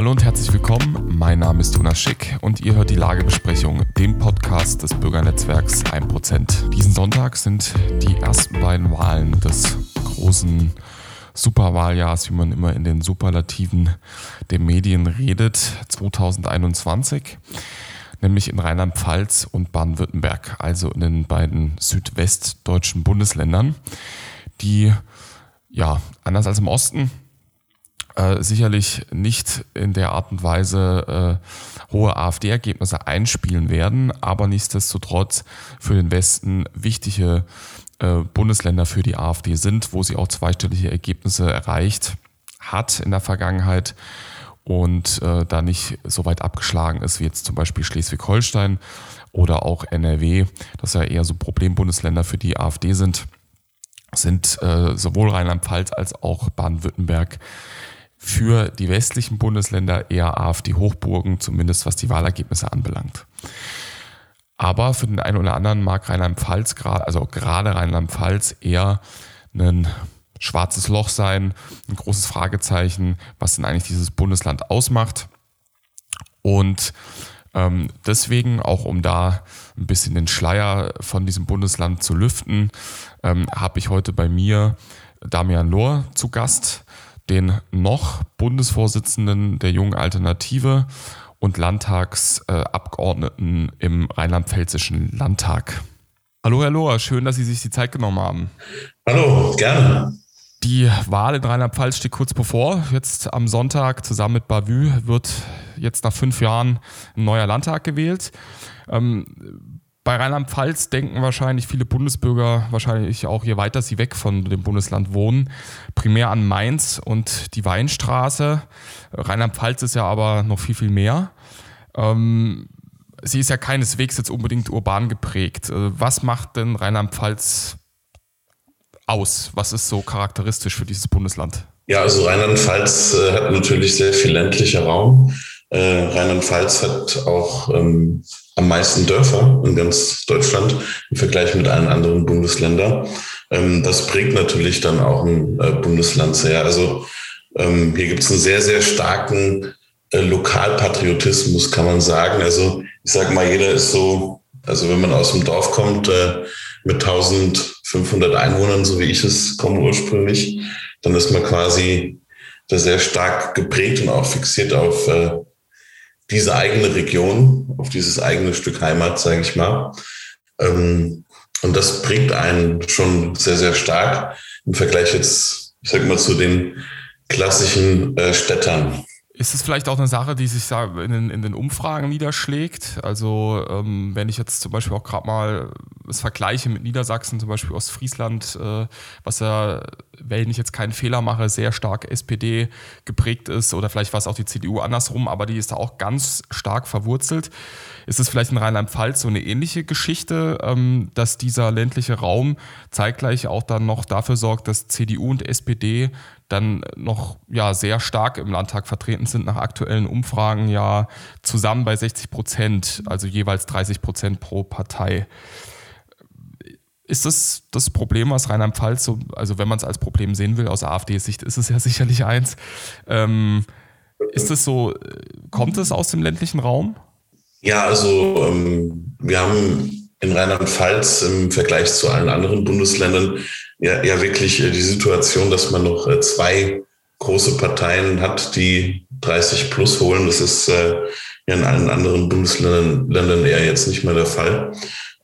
Hallo und herzlich willkommen. Mein Name ist Jonas Schick und ihr hört die Lagebesprechung, dem Podcast des Bürgernetzwerks 1%. Diesen Sonntag sind die ersten beiden Wahlen des großen Superwahljahrs, wie man immer in den Superlativen der Medien redet, 2021 nämlich in Rheinland-Pfalz und Baden-Württemberg, also in den beiden südwestdeutschen Bundesländern, die ja anders als im Osten äh, sicherlich nicht in der Art und Weise äh, hohe AfD-Ergebnisse einspielen werden, aber nichtsdestotrotz für den Westen wichtige äh, Bundesländer für die AfD sind, wo sie auch zweistellige Ergebnisse erreicht hat in der Vergangenheit und äh, da nicht so weit abgeschlagen ist wie jetzt zum Beispiel Schleswig-Holstein oder auch NRW, das ja eher so Problembundesländer für die AfD sind, sind äh, sowohl Rheinland-Pfalz als auch Baden-Württemberg für die westlichen Bundesländer eher AfD-Hochburgen, zumindest was die Wahlergebnisse anbelangt. Aber für den einen oder anderen mag Rheinland-Pfalz, also gerade Rheinland-Pfalz, eher ein schwarzes Loch sein, ein großes Fragezeichen, was denn eigentlich dieses Bundesland ausmacht. Und ähm, deswegen, auch um da ein bisschen den Schleier von diesem Bundesland zu lüften, ähm, habe ich heute bei mir Damian Lohr zu Gast den noch Bundesvorsitzenden der Jungen Alternative und Landtagsabgeordneten im rheinland-pfälzischen Landtag. Hallo Herr Lohr, schön, dass Sie sich die Zeit genommen haben. Hallo, gerne. Die Wahl in Rheinland-Pfalz steht kurz bevor. Jetzt am Sonntag zusammen mit Bavü wird jetzt nach fünf Jahren ein neuer Landtag gewählt. Ähm, bei Rheinland-Pfalz denken wahrscheinlich viele Bundesbürger, wahrscheinlich auch je weiter sie weg von dem Bundesland wohnen, primär an Mainz und die Weinstraße. Rheinland-Pfalz ist ja aber noch viel, viel mehr. Ähm, sie ist ja keineswegs jetzt unbedingt urban geprägt. Äh, was macht denn Rheinland-Pfalz aus? Was ist so charakteristisch für dieses Bundesland? Ja, also Rheinland-Pfalz äh, hat natürlich sehr viel ländlicher Raum. Äh, Rheinland-Pfalz hat auch ähm, am meisten Dörfer in ganz Deutschland im Vergleich mit allen anderen Bundesländern. Ähm, das prägt natürlich dann auch ein äh, Bundesland sehr. Also ähm, hier gibt es einen sehr, sehr starken äh, Lokalpatriotismus, kann man sagen. Also ich sage mal, jeder ist so, also wenn man aus dem Dorf kommt äh, mit 1500 Einwohnern, so wie ich es komme ursprünglich, dann ist man quasi da sehr stark geprägt und auch fixiert auf diese eigene Region, auf dieses eigene Stück Heimat, sage ich mal. Ähm, und das prägt einen schon sehr, sehr stark im Vergleich jetzt, ich sag mal, zu den klassischen äh, Städtern. Ist es vielleicht auch eine Sache, die sich in den, in den Umfragen niederschlägt? Also ähm, wenn ich jetzt zum Beispiel auch gerade mal das vergleiche mit Niedersachsen, zum Beispiel Ostfriesland, äh, was ja, wenn ich jetzt keinen Fehler mache, sehr stark SPD geprägt ist oder vielleicht war es auch die CDU andersrum, aber die ist da auch ganz stark verwurzelt. Ist es vielleicht in Rheinland-Pfalz so eine ähnliche Geschichte, ähm, dass dieser ländliche Raum zeitgleich auch dann noch dafür sorgt, dass CDU und SPD dann noch ja, sehr stark im Landtag vertreten sind, nach aktuellen Umfragen ja zusammen bei 60 Prozent, also jeweils 30 Prozent pro Partei. Ist das das Problem, was Rheinland-Pfalz, so, also wenn man es als Problem sehen will, aus AfD-Sicht ist es ja sicherlich eins. Ähm, ist es so, kommt es aus dem ländlichen Raum? Ja, also ähm, wir haben in Rheinland-Pfalz im Vergleich zu allen anderen Bundesländern ja, ja wirklich äh, die Situation, dass man noch äh, zwei große Parteien hat, die 30 plus holen. Das ist äh, in allen anderen Bundesländern Ländern eher jetzt nicht mehr der Fall.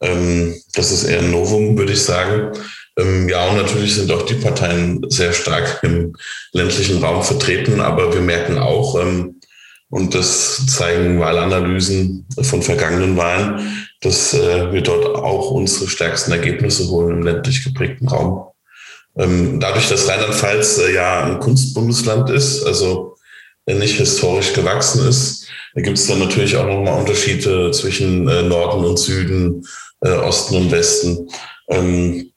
Ähm, das ist eher ein Novum, würde ich sagen. Ähm, ja, und natürlich sind auch die Parteien sehr stark im ländlichen Raum vertreten, aber wir merken auch, ähm, und das zeigen Wahlanalysen von vergangenen Wahlen, dass äh, wir dort auch unsere stärksten Ergebnisse holen im ländlich geprägten Raum. Ähm, dadurch, dass Rheinland-Pfalz äh, ja ein Kunstbundesland ist, also äh, nicht historisch gewachsen ist, da gibt es dann natürlich auch nochmal Unterschiede zwischen äh, Norden und Süden, äh, Osten und Westen. Ähm,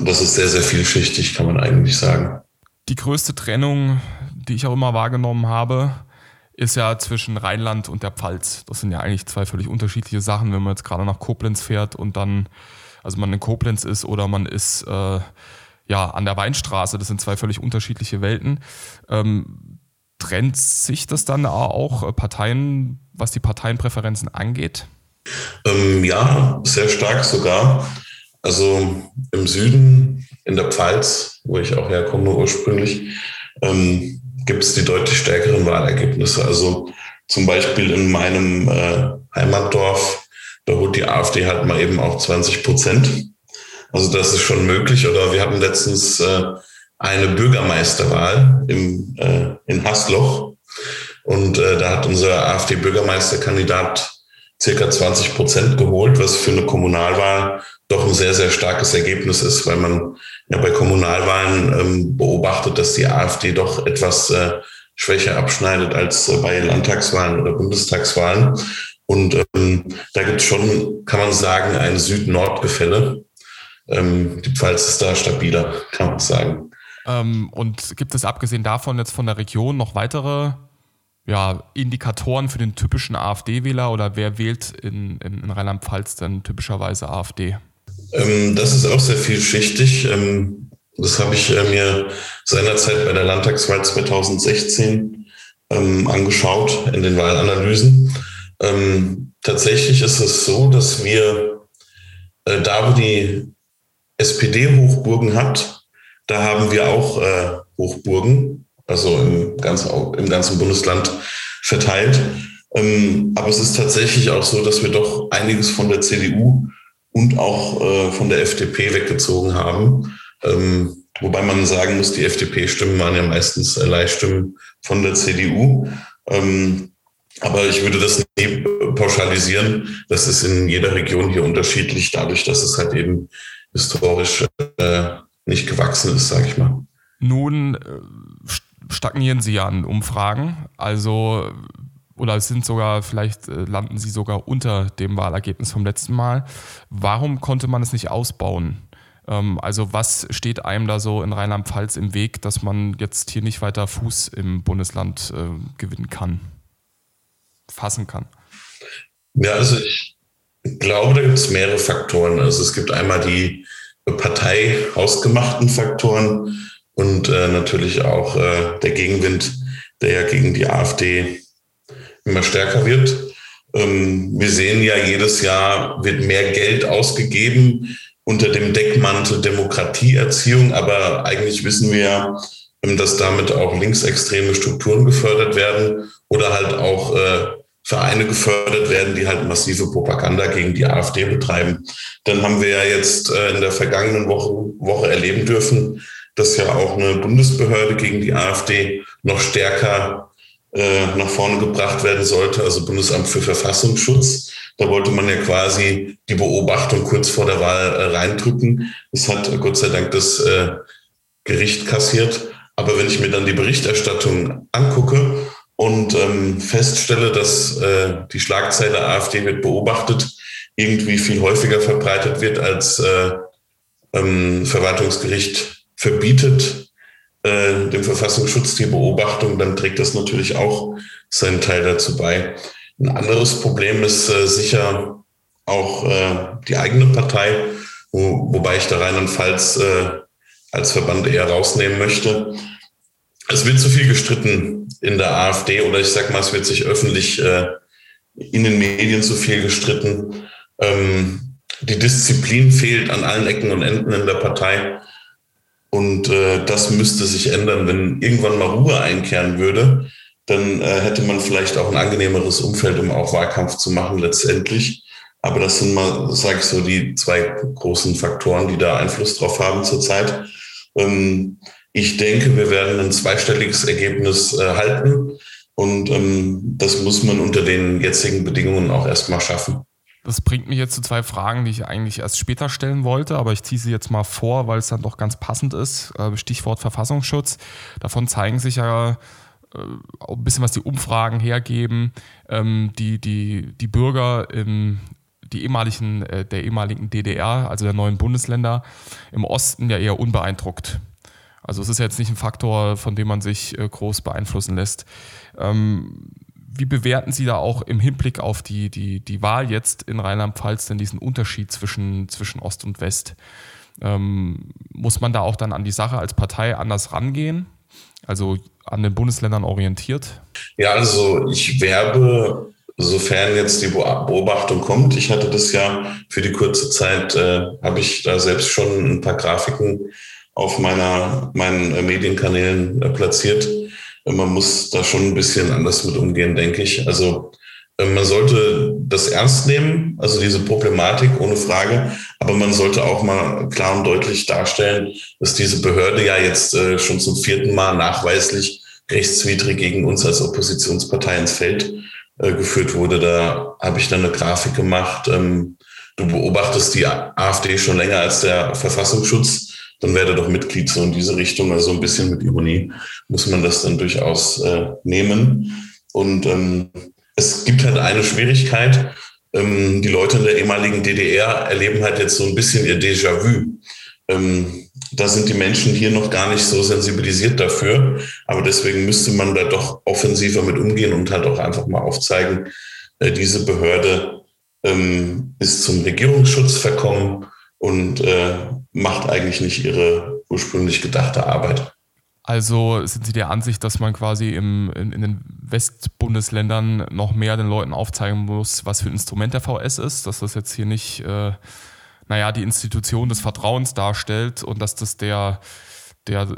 das ist sehr, sehr vielschichtig, kann man eigentlich sagen. Die größte Trennung, die ich auch immer wahrgenommen habe, ist ja zwischen Rheinland und der Pfalz. Das sind ja eigentlich zwei völlig unterschiedliche Sachen, wenn man jetzt gerade nach Koblenz fährt und dann, also man in Koblenz ist oder man ist äh, ja an der Weinstraße. Das sind zwei völlig unterschiedliche Welten. Ähm, trennt sich das dann auch Parteien, was die Parteienpräferenzen angeht? Ähm, ja, sehr stark sogar. Also im Süden, in der Pfalz, wo ich auch herkomme ursprünglich, ähm, gibt es die deutlich stärkeren Wahlergebnisse. Also zum Beispiel in meinem äh, Heimatdorf, da holt die AfD halt mal eben auch 20 Prozent. Also das ist schon möglich. Oder wir hatten letztens äh, eine Bürgermeisterwahl im, äh, in Hasloch. Und äh, da hat unser AfD-Bürgermeisterkandidat circa 20 Prozent geholt, was für eine Kommunalwahl doch ein sehr, sehr starkes Ergebnis ist, weil man ja bei Kommunalwahlen ähm, beobachtet, dass die AfD doch etwas äh, schwächer abschneidet als äh, bei Landtagswahlen oder Bundestagswahlen. Und ähm, da gibt es schon, kann man sagen, ein Süd-Nord-Gefälle. Ähm, die Pfalz ist da stabiler, kann man sagen. Ähm, und gibt es abgesehen davon jetzt von der Region noch weitere ja, Indikatoren für den typischen AfD-Wähler oder wer wählt in, in, in Rheinland-Pfalz denn typischerweise AfD? Ähm, das ist auch sehr vielschichtig. Ähm, das habe ich äh, mir seinerzeit bei der Landtagswahl 2016 ähm, angeschaut in den Wahlanalysen. Tatsächlich ist es so, dass wir äh, da, wo die SPD Hochburgen hat, da haben wir auch äh, Hochburgen, also im, ganz, im ganzen Bundesland verteilt. Aber es ist tatsächlich auch so, dass wir doch einiges von der CDU und auch äh, von der FDP weggezogen haben. Ähm, wobei man sagen muss, die FDP-Stimmen waren ja meistens äh, Leihstimmen von der CDU. Ähm, aber ich würde das nie pauschalisieren. Das ist in jeder Region hier unterschiedlich, dadurch, dass es halt eben historisch äh, nicht gewachsen ist, sage ich mal. Nun äh, stagnieren Sie ja an Umfragen. Also oder sind sogar, vielleicht äh, landen sie sogar unter dem Wahlergebnis vom letzten Mal. Warum konnte man es nicht ausbauen? Ähm, also was steht einem da so in Rheinland-Pfalz im Weg, dass man jetzt hier nicht weiter Fuß im Bundesland äh, gewinnen kann, fassen kann? Ja, also ich glaube, da gibt es mehrere Faktoren. Also es gibt einmal die Partei hausgemachten Faktoren und äh, natürlich auch äh, der Gegenwind, der ja gegen die AfD immer stärker wird. Ähm, wir sehen ja, jedes Jahr wird mehr Geld ausgegeben unter dem Deckmantel Demokratieerziehung, aber eigentlich wissen wir ja, ähm, dass damit auch linksextreme Strukturen gefördert werden oder halt auch äh, Vereine gefördert werden, die halt massive Propaganda gegen die AfD betreiben. Dann haben wir ja jetzt äh, in der vergangenen Woche, Woche erleben dürfen, dass ja auch eine Bundesbehörde gegen die AfD noch stärker äh, nach vorne gebracht werden sollte, also Bundesamt für Verfassungsschutz. Da wollte man ja quasi die Beobachtung kurz vor der Wahl äh, reindrücken. Das hat äh, Gott sei Dank das äh, Gericht kassiert. Aber wenn ich mir dann die Berichterstattung angucke und ähm, feststelle, dass äh, die Schlagzeile AfD wird beobachtet, irgendwie viel häufiger verbreitet wird als äh, ähm, Verwaltungsgericht verbietet, äh, dem Verfassungsschutz die Beobachtung, dann trägt das natürlich auch seinen Teil dazu bei. Ein anderes Problem ist äh, sicher auch äh, die eigene Partei, wo, wobei ich da Rheinland-Pfalz äh, als Verband eher rausnehmen möchte. Es wird zu viel gestritten in der AfD oder ich sag mal, es wird sich öffentlich äh, in den Medien zu viel gestritten. Ähm, die Disziplin fehlt an allen Ecken und Enden in der Partei. Und äh, das müsste sich ändern. Wenn irgendwann mal Ruhe einkehren würde, dann äh, hätte man vielleicht auch ein angenehmeres Umfeld, um auch Wahlkampf zu machen letztendlich. Aber das sind mal, sage ich so, die zwei großen Faktoren, die da Einfluss drauf haben zurzeit. Ähm, ich denke, wir werden ein zweistelliges Ergebnis äh, halten. Und ähm, das muss man unter den jetzigen Bedingungen auch erstmal schaffen. Das bringt mich jetzt zu zwei Fragen, die ich eigentlich erst später stellen wollte, aber ich ziehe sie jetzt mal vor, weil es dann doch ganz passend ist. Äh, Stichwort Verfassungsschutz. Davon zeigen sich ja äh, ein bisschen, was die Umfragen hergeben. Ähm, die, die, die Bürger im, die ehemaligen, äh, der ehemaligen DDR, also der neuen Bundesländer, im Osten ja eher unbeeindruckt. Also es ist jetzt nicht ein Faktor, von dem man sich groß beeinflussen lässt. Ähm, wie bewerten Sie da auch im Hinblick auf die, die, die Wahl jetzt in Rheinland-Pfalz denn diesen Unterschied zwischen, zwischen Ost und West? Ähm, muss man da auch dann an die Sache als Partei anders rangehen? Also an den Bundesländern orientiert? Ja, also ich werbe, sofern jetzt die Beobachtung kommt. Ich hatte das ja für die kurze Zeit, äh, habe ich da selbst schon ein paar Grafiken auf meiner, meinen Medienkanälen äh, platziert. Man muss da schon ein bisschen anders mit umgehen, denke ich. Also äh, man sollte das ernst nehmen, also diese Problematik ohne Frage, aber man sollte auch mal klar und deutlich darstellen, dass diese Behörde ja jetzt äh, schon zum vierten Mal nachweislich rechtswidrig gegen uns als Oppositionspartei ins Feld äh, geführt wurde. Da habe ich dann eine Grafik gemacht. Ähm, du beobachtest die AfD schon länger als der Verfassungsschutz, dann werde doch Mitglied so in diese Richtung. Also ein bisschen mit Ironie muss man das dann durchaus nehmen. Und ähm, es gibt halt eine Schwierigkeit. Ähm, die Leute in der ehemaligen DDR erleben halt jetzt so ein bisschen ihr Déjà-vu. Ähm, da sind die Menschen hier noch gar nicht so sensibilisiert dafür. Aber deswegen müsste man da doch offensiver mit umgehen und halt auch einfach mal aufzeigen, äh, diese Behörde ähm, ist zum Regierungsschutz verkommen und äh, macht eigentlich nicht ihre ursprünglich gedachte Arbeit. Also sind Sie der Ansicht, dass man quasi im, in, in, den Westbundesländern noch mehr den Leuten aufzeigen muss, was für ein Instrument der VS ist, dass das jetzt hier nicht, äh, naja, die Institution des Vertrauens darstellt und dass das der, der,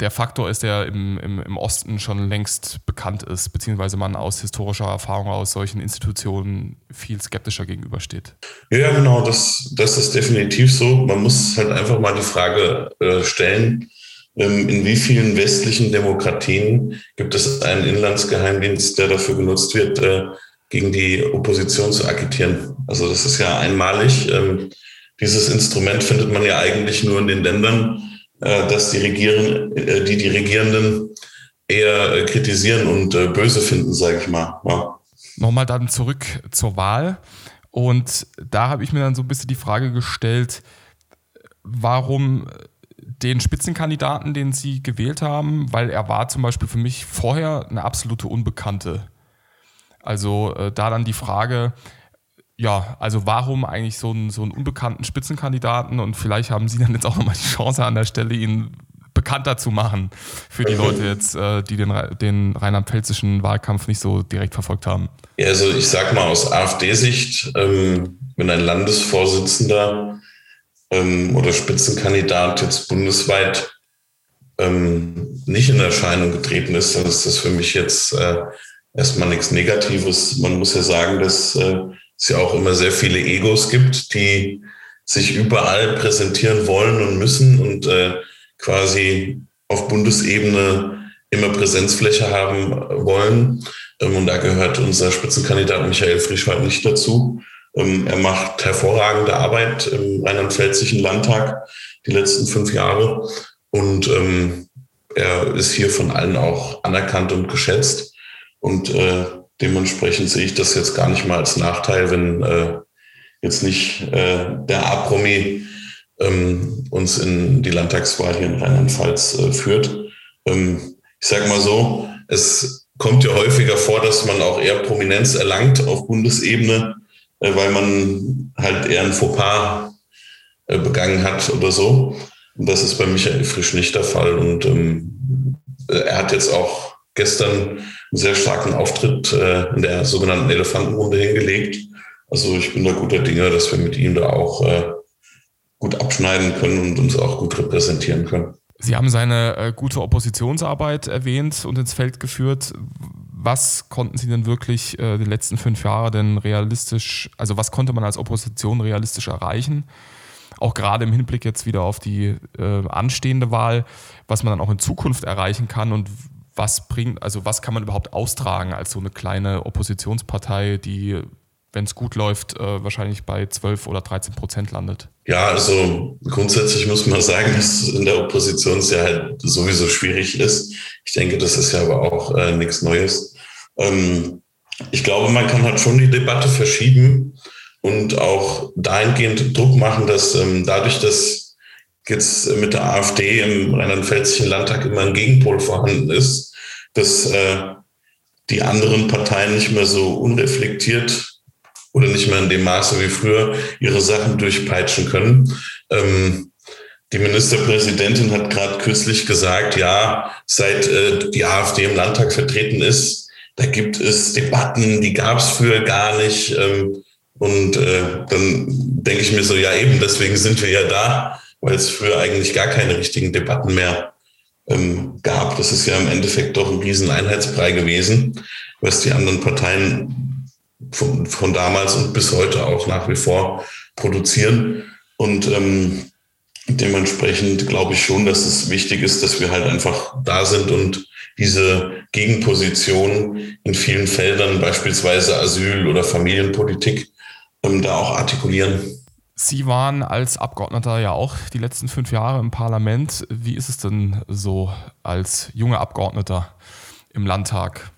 der Faktor ist, der im, im, im Osten schon längst bekannt ist, beziehungsweise man aus historischer Erfahrung aus solchen Institutionen viel skeptischer gegenübersteht. Ja, genau, das, das ist definitiv so. Man muss halt einfach mal die Frage äh, stellen, ähm, in wie vielen westlichen Demokratien gibt es einen Inlandsgeheimdienst, der dafür genutzt wird, äh, gegen die Opposition zu agitieren? Also das ist ja einmalig. Ähm, dieses Instrument findet man ja eigentlich nur in den Ländern, dass die, Regieren, äh, die die Regierenden eher kritisieren und böse finden, sage ich mal. Ja. Nochmal dann zurück zur Wahl. Und da habe ich mir dann so ein bisschen die Frage gestellt, warum den Spitzenkandidaten, den sie gewählt haben, weil er war zum Beispiel für mich vorher eine absolute Unbekannte. Also äh, da dann die Frage, ja, also warum eigentlich so einen, so einen unbekannten Spitzenkandidaten und vielleicht haben Sie dann jetzt auch nochmal die Chance an der Stelle, ihn bekannter zu machen für die Leute jetzt, äh, die den, den rheinland-pfälzischen Wahlkampf nicht so direkt verfolgt haben. Ja, also ich sag mal aus AfD-Sicht, ähm, wenn ein Landesvorsitzender ähm, oder Spitzenkandidat jetzt bundesweit ähm, nicht in Erscheinung getreten ist, dann ist das für mich jetzt äh, erstmal nichts Negatives. Man muss ja sagen, dass äh, es ja auch immer sehr viele Egos gibt, die sich überall präsentieren wollen und müssen und äh, quasi auf Bundesebene immer Präsenzfläche haben wollen. Ähm, und da gehört unser Spitzenkandidat Michael Frischwald nicht dazu. Ähm, er macht hervorragende Arbeit im Rheinland-Pfälzischen Landtag die letzten fünf Jahre. Und ähm, er ist hier von allen auch anerkannt und geschätzt. Und äh, dementsprechend sehe ich das jetzt gar nicht mal als Nachteil, wenn äh, jetzt nicht äh, der A-Promi ähm, uns in die Landtagswahl hier in Rheinland-Pfalz äh, führt. Ähm, ich sage mal so, es kommt ja häufiger vor, dass man auch eher Prominenz erlangt auf Bundesebene, äh, weil man halt eher ein Fauxpas äh, begangen hat oder so. Und das ist bei Michael Frisch nicht der Fall. Und ähm, äh, er hat jetzt auch gestern einen sehr starken Auftritt äh, in der sogenannten Elefantenrunde hingelegt. Also ich bin da guter Dinge, dass wir mit ihm da auch äh, gut abschneiden können und uns auch gut repräsentieren können. Sie haben seine äh, gute Oppositionsarbeit erwähnt und ins Feld geführt was konnten Sie denn wirklich äh, die letzten fünf Jahre denn realistisch, also was konnte man als Opposition realistisch erreichen? Auch gerade im Hinblick jetzt wieder auf die äh, anstehende Wahl, was man dann auch in Zukunft erreichen kann und was bringt, also was kann man überhaupt austragen als so eine kleine Oppositionspartei, die, wenn es gut läuft, äh, wahrscheinlich bei 12 oder 13 Prozent landet? Ja, also grundsätzlich muss man sagen, dass in der Opposition es halt sowieso schwierig ist. Ich denke, das ist ja aber auch äh, nichts Neues. Ähm, ich glaube, man kann halt schon die Debatte verschieben und auch dahingehend Druck machen, dass ähm, dadurch, dass jetzt mit der AfD im Rheinland-Pfälzischen Landtag immer ein Gegenpol vorhanden ist, dass äh, die anderen Parteien nicht mehr so unreflektiert oder nicht mehr in dem Maße wie früher ihre Sachen durchpeitschen können. Ähm, Die Ministerpräsidentin hat gerade kürzlich gesagt, ja, seit äh, die AfD im Landtag vertreten ist, da gibt es Debatten, die gab es früher gar nicht. Ähm, und äh, dann denke ich mir so, ja eben, deswegen sind wir ja da, weil es früher eigentlich gar keine richtigen Debatten mehr ähm, gab. Das ist ja im Endeffekt doch ein riesen Einheitsbrei gewesen, was die anderen Parteien von, von damals und bis heute auch nach wie vor produzieren. Und ähm, dementsprechend glaube ich schon, dass es wichtig ist, dass wir halt einfach da sind und diese Gegenposition in vielen Feldern, beispielsweise Asyl oder Familienpolitik, ähm, da auch artikulieren. Sie waren als Abgeordneter ja auch die letzten fünf Jahre im Parlament. Wie ist es denn so als junger Abgeordneter im Landtag?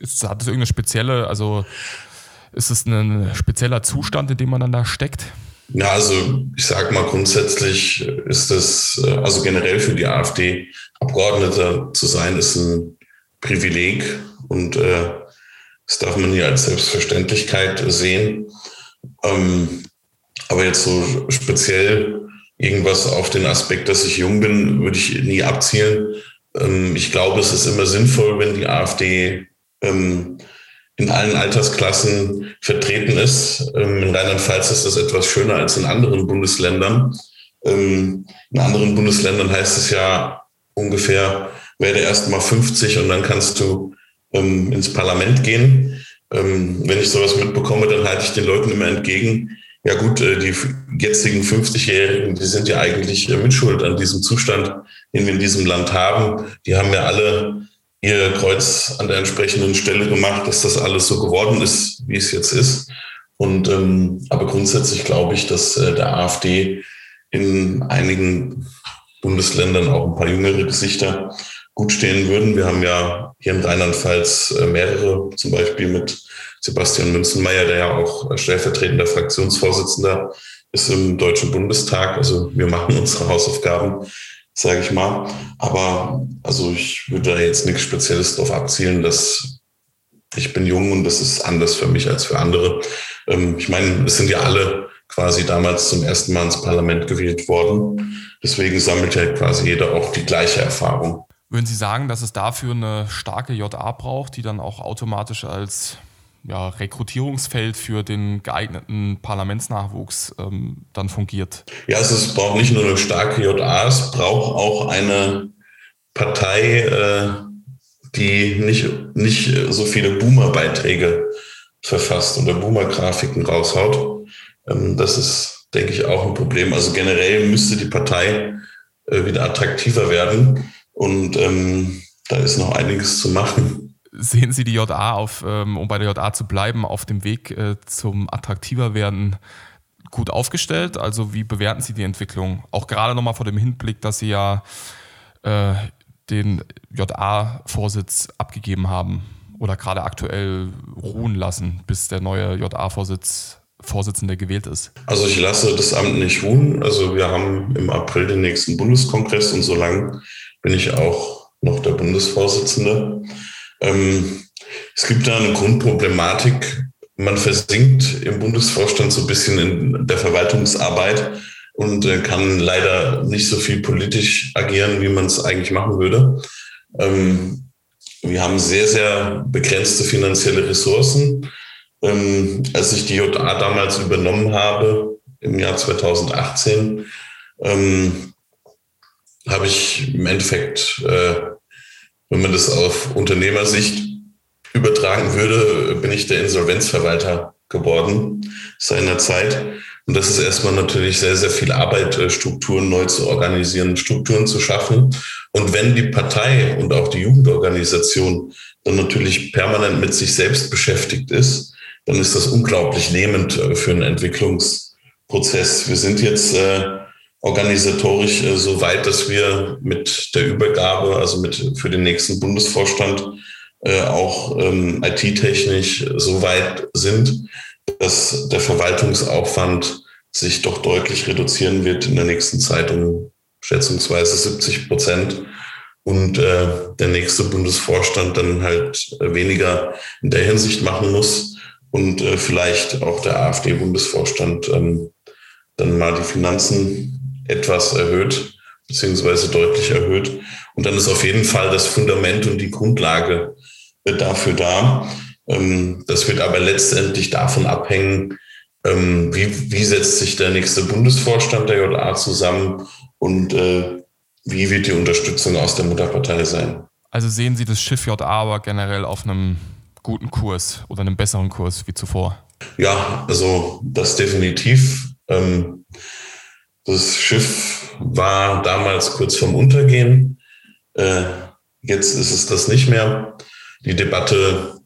Ist, hat es irgendeine spezielle, also ist es ein spezieller Zustand, in dem man dann da steckt? Ja, also ich sage mal grundsätzlich ist es, äh, also generell für die AfD Abgeordneter zu sein, ist ein Privileg und äh, das darf man hier als Selbstverständlichkeit sehen. Ähm, aber jetzt so speziell irgendwas auf den Aspekt, dass ich jung bin, würde ich nie abzielen. Ähm, ich glaube, es ist immer sinnvoll, wenn die AfD ähm, in allen Altersklassen vertreten ist. Ähm, in Rheinland-Pfalz ist das etwas schöner als in anderen Bundesländern. In anderen Bundesländern heißt es ja ungefähr, werde erst mal 50 und dann kannst du ins Parlament gehen. Wenn ich sowas mitbekomme, dann halte ich den Leuten immer entgegen, ja gut, äh, die jetzigen 50-Jährigen, die sind ja eigentlich äh, mitschuld an diesem Zustand, den wir in diesem Land haben. Die haben ja alle ihr Kreuz an der entsprechenden Stelle gemacht, dass das alles so geworden ist, wie es jetzt ist. Und ähm, aber grundsätzlich glaube ich, dass äh, der AfD in einigen Bundesländern auch ein paar jüngere Gesichter gut stehen würden. Wir haben ja hier in Rheinland-Pfalz äh, mehrere, zum Beispiel mit Sebastian Münzenmeier, der ja auch stellvertretender Fraktionsvorsitzender ist im Deutschen Bundestag. Also wir machen unsere Hausaufgaben, sage ich mal. Aber also ich würde da jetzt nichts Spezielles darauf abzielen, dass ich bin jung und das ist anders für mich als für andere. Ähm, ich meine, es sind ja alle quasi damals zum ersten Mal ins Parlament gewählt worden. Deswegen sammelt ja quasi jeder auch die gleiche Erfahrung. Würden Sie sagen, dass es dafür eine starke JA braucht, die dann auch automatisch als ja, Rekrutierungsfeld für den geeigneten Parlamentsnachwuchs ähm, dann fungiert? Ja, also es braucht nicht nur eine starke JA, es braucht auch eine Partei, äh, die nicht, nicht so viele Boomer-Beiträge verfasst oder Boomer-Grafiken raushaut. Ähm, das ist, denke ich, auch ein Problem. Also generell müsste die Partei äh, wieder attraktiver werden und ähm, da ist noch einiges zu machen sehen Sie die JA auf, ähm, um bei der JA zu bleiben, auf dem Weg äh, zum attraktiver werden gut aufgestellt? Also wie bewerten Sie die Entwicklung? Auch gerade nochmal vor dem Hinblick, dass Sie ja äh, den JA-Vorsitz abgegeben haben oder gerade aktuell ruhen lassen, bis der neue JA-Vorsitz Vorsitzende gewählt ist? Also ich lasse das Amt nicht ruhen. Also wir haben im April den nächsten Bundeskongress und so lange bin ich auch noch der Bundesvorsitzende. Ähm, es gibt da eine Grundproblematik. Man versinkt im Bundesvorstand so ein bisschen in der Verwaltungsarbeit und äh, kann leider nicht so viel politisch agieren, wie man es eigentlich machen würde. Ähm, wir haben sehr, sehr begrenzte finanzielle Ressourcen. Ähm, als ich die JA damals übernommen habe, im Jahr 2018, ähm, habe ich im Endeffekt äh, wenn man das auf Unternehmersicht übertragen würde, bin ich der Insolvenzverwalter geworden seinerzeit. Und das ist erstmal natürlich sehr, sehr viel Arbeit, äh, Strukturen neu zu organisieren, Strukturen zu schaffen. Und wenn die Partei und auch die Jugendorganisation dann natürlich permanent mit sich selbst beschäftigt ist, dann ist das unglaublich lähmend äh, für einen Entwicklungsprozess. Wir sind jetzt äh, organisatorisch äh, so weit, dass wir mit der Übergabe, also mit für den nächsten Bundesvorstand, äh, auch ähm, IT-technisch so weit sind, dass der Verwaltungsaufwand sich doch deutlich reduzieren wird in der nächsten Zeit um schätzungsweise 70 Prozent. Und äh, der nächste Bundesvorstand dann halt weniger in der Hinsicht machen muss und äh, vielleicht auch der AfD-Bundesvorstand ähm, dann mal die Finanzen etwas erhöht, beziehungsweise deutlich erhöht. Und dann ist auf jeden Fall das Fundament und die Grundlage äh, dafür da. Ähm, das wird aber letztendlich davon abhängen, ähm, wie, wie setzt sich der nächste Bundesvorstand der JA zusammen und äh, wie wird die Unterstützung aus der Mutterpartei sein. Also sehen Sie das Schiff JA aber generell auf einem guten Kurs oder einem besseren Kurs wie zuvor? Ja, also das definitiv. Ähm, das Schiff war damals kurz vorm Untergehen. Äh, jetzt ist es das nicht mehr. Die Debatte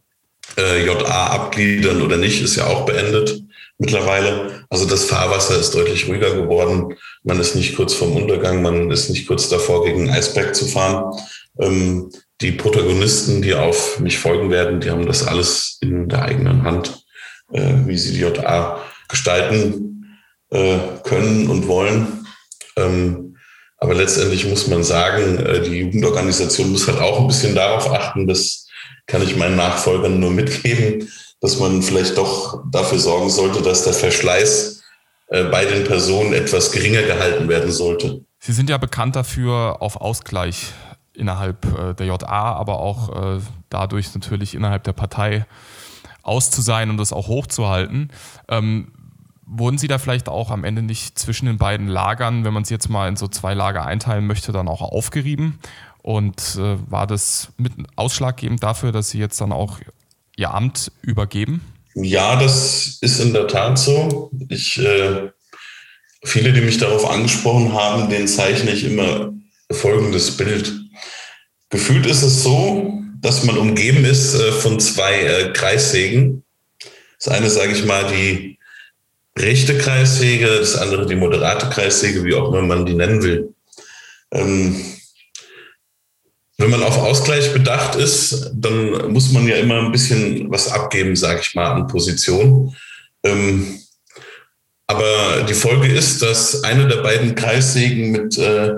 äh, JA abgliedern oder nicht ist ja auch beendet mittlerweile. Also das Fahrwasser ist deutlich ruhiger geworden. Man ist nicht kurz vorm Untergang, man ist nicht kurz davor, gegen Eisberg zu fahren. Ähm, die Protagonisten, die auf mich folgen werden, die haben das alles in der eigenen Hand, äh, wie sie die JA gestalten äh, können und wollen. Ähm, aber letztendlich muss man sagen, äh, die Jugendorganisation muss halt auch ein bisschen darauf achten, das kann ich meinen Nachfolgern nur mitgeben, dass man vielleicht doch dafür sorgen sollte, dass der Verschleiß äh, bei den Personen etwas geringer gehalten werden sollte. Sie sind ja bekannt dafür, auf Ausgleich innerhalb äh, der JA, aber auch äh, dadurch natürlich innerhalb der Partei auszusein und das auch hochzuhalten. Ähm, wurden Sie da vielleicht auch am Ende nicht zwischen den beiden Lagern, wenn man es jetzt mal in so zwei Lager einteilen möchte, dann auch aufgerieben? Und äh, war das mit ausschlaggebend dafür, dass Sie jetzt dann auch Ihr Amt übergeben? Ja, das ist in der Tat so. Ich, äh, viele, die mich darauf angesprochen haben, denen zeichne ich immer folgendes Bild. Gefühlt ist es so, dass man umgeben ist äh, von zwei äh, Kreissägen. Das eine, sage ich mal, die rechte Kreissäge, das andere die moderate Kreissäge, wie auch immer man die nennen will. Ähm, wenn man auf Ausgleich bedacht ist, dann muss man ja immer ein bisschen was abgeben, sage ich mal, an Position. Ähm, aber die Folge ist, dass eine der beiden Kreissägen mit äh,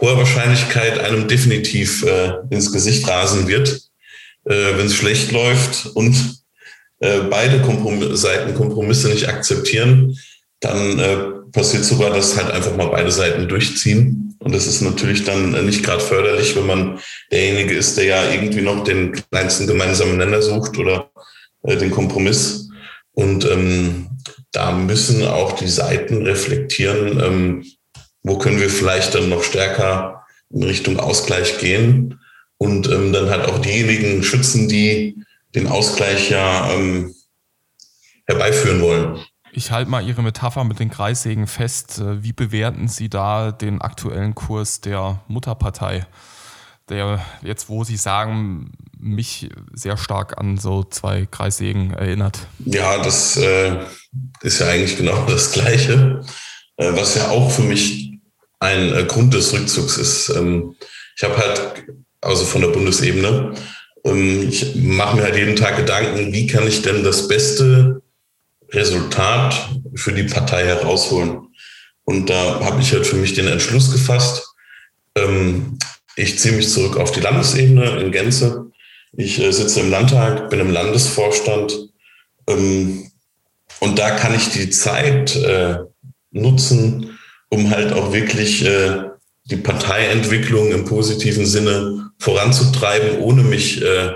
hoher Wahrscheinlichkeit einem definitiv äh, ins Gesicht rasen wird, äh, wenn es schlecht läuft und äh, beide Komprom Seiten Kompromisse nicht akzeptieren, dann äh, passiert sogar, dass halt einfach mal beide Seiten durchziehen und das ist natürlich dann nicht gerade förderlich, wenn man derjenige ist, der ja irgendwie noch den kleinsten gemeinsamen Nenner sucht oder äh, den Kompromiss. Und ähm, da müssen auch die Seiten reflektieren, ähm, wo können wir vielleicht dann noch stärker in Richtung Ausgleich gehen und ähm, dann halt auch diejenigen schützen, die den Ausgleich ja ähm, herbeiführen wollen. Ich halte mal Ihre Metapher mit den Kreissägen fest. Äh, wie bewerten Sie da den aktuellen Kurs der Mutterpartei? Der jetzt, wo Sie sagen, mich sehr stark an so zwei Kreissägen erinnert. Ja, das äh, ist ja eigentlich genau das Gleiche, äh, was ja auch für mich ein äh, Grund des Rückzugs ist. Ähm, ich habe halt, also von der Bundesebene, ich mache mir halt jeden Tag Gedanken, wie kann ich denn das Beste Resultat für die Partei herausholen. Und da habe ich halt für mich den Entschluss gefasst, ähm, ich ziehe mich zurück auf die Landesebene in Gänze. Ich äh, sitze im Landtag, bin im Landesvorstand ähm, und da kann ich die Zeit äh, nutzen, um halt auch wirklich äh, die Parteientwicklung im positiven Sinne voranzutreiben, ohne mich äh,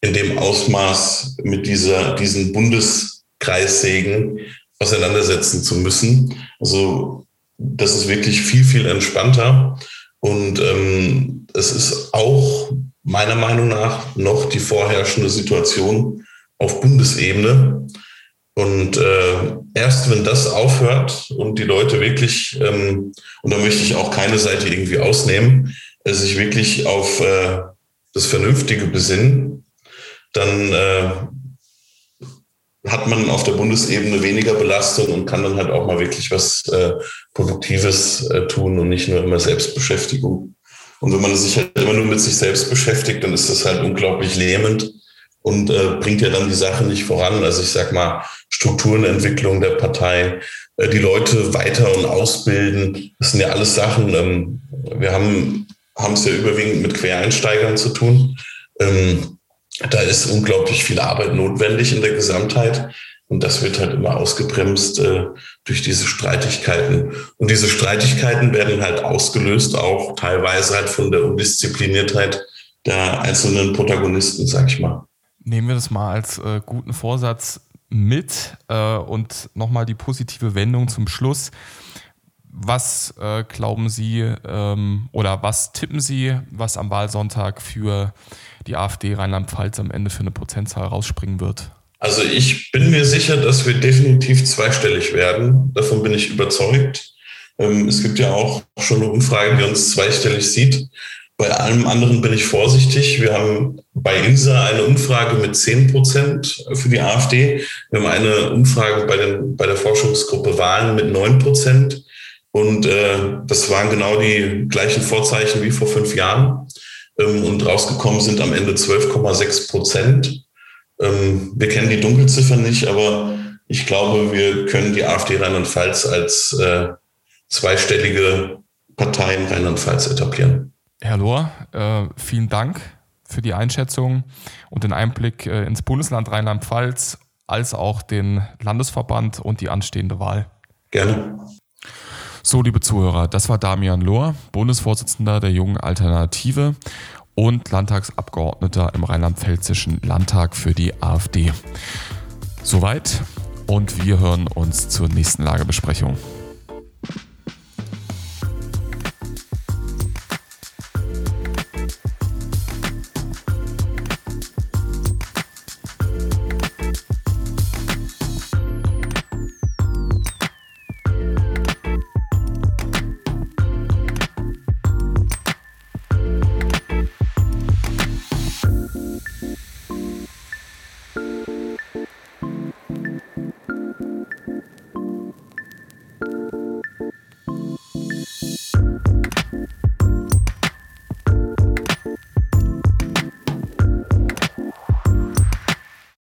in dem Ausmaß mit dieser, diesen Bundes Kreissägen auseinandersetzen zu müssen. Also das ist wirklich viel, viel entspannter. Und ähm, es ist auch meiner Meinung nach noch die vorherrschende Situation auf Bundesebene. Und äh, erst wenn das aufhört und die Leute wirklich, ähm, und da möchte ich auch keine Seite irgendwie ausnehmen, äh, sich wirklich auf äh, das Vernünftige besinnen, dann äh, hat man auf der Bundesebene weniger Belastung und kann dann halt auch mal wirklich was äh, Produktives äh, tun und nicht nur immer Selbstbeschäftigung. Und wenn man sich halt immer nur mit sich selbst beschäftigt, dann ist das halt unglaublich lähmend und äh, bringt ja dann die Sache nicht voran. Also ich sag mal, Strukturenentwicklung der Partei, äh, die Leute weiter und ausbilden, das sind ja alles Sachen. Ähm, wir haben es ja überwiegend mit Quereinsteigern zu tun. Ähm, da ist unglaublich viel Arbeit notwendig in der Gesamtheit. Und das wird halt immer ausgebremst äh, durch diese Streitigkeiten. Und diese Streitigkeiten werden halt ausgelöst, auch teilweise halt von der Undiszipliniertheit der einzelnen Protagonisten, sag ich mal. Nehmen wir das mal als äh, guten Vorsatz mit äh, und nochmal die positive Wendung zum Schluss. Was äh, glauben Sie ähm, oder was tippen Sie, was am Wahlsonntag für die AfD Rheinland-Pfalz am Ende für eine Prozentzahl rausspringen wird? Also ich bin mir sicher, dass wir definitiv zweistellig werden. Davon bin ich überzeugt. Ähm, es gibt ja auch schon eine Umfrage, die uns zweistellig sieht. Bei allem anderen bin ich vorsichtig. Wir haben bei INSA eine Umfrage mit 10 Prozent für die AfD. Wir haben eine Umfrage bei, den, bei der Forschungsgruppe Wahlen mit 9 Prozent. Und äh, das waren genau die gleichen Vorzeichen wie vor fünf Jahren. Ähm, und rausgekommen sind am Ende 12,6 Prozent. Ähm, wir kennen die Dunkelziffern nicht, aber ich glaube, wir können die AfD Rheinland-Pfalz als äh, zweistellige Partei in Rheinland-Pfalz etablieren. Herr Lohr, äh, vielen Dank für die Einschätzung und den Einblick äh, ins Bundesland Rheinland-Pfalz als auch den Landesverband und die anstehende Wahl. Gerne. So, liebe Zuhörer, das war Damian Lohr, Bundesvorsitzender der Jungen Alternative und Landtagsabgeordneter im Rheinland-Pfälzischen Landtag für die AfD. Soweit und wir hören uns zur nächsten Lagebesprechung.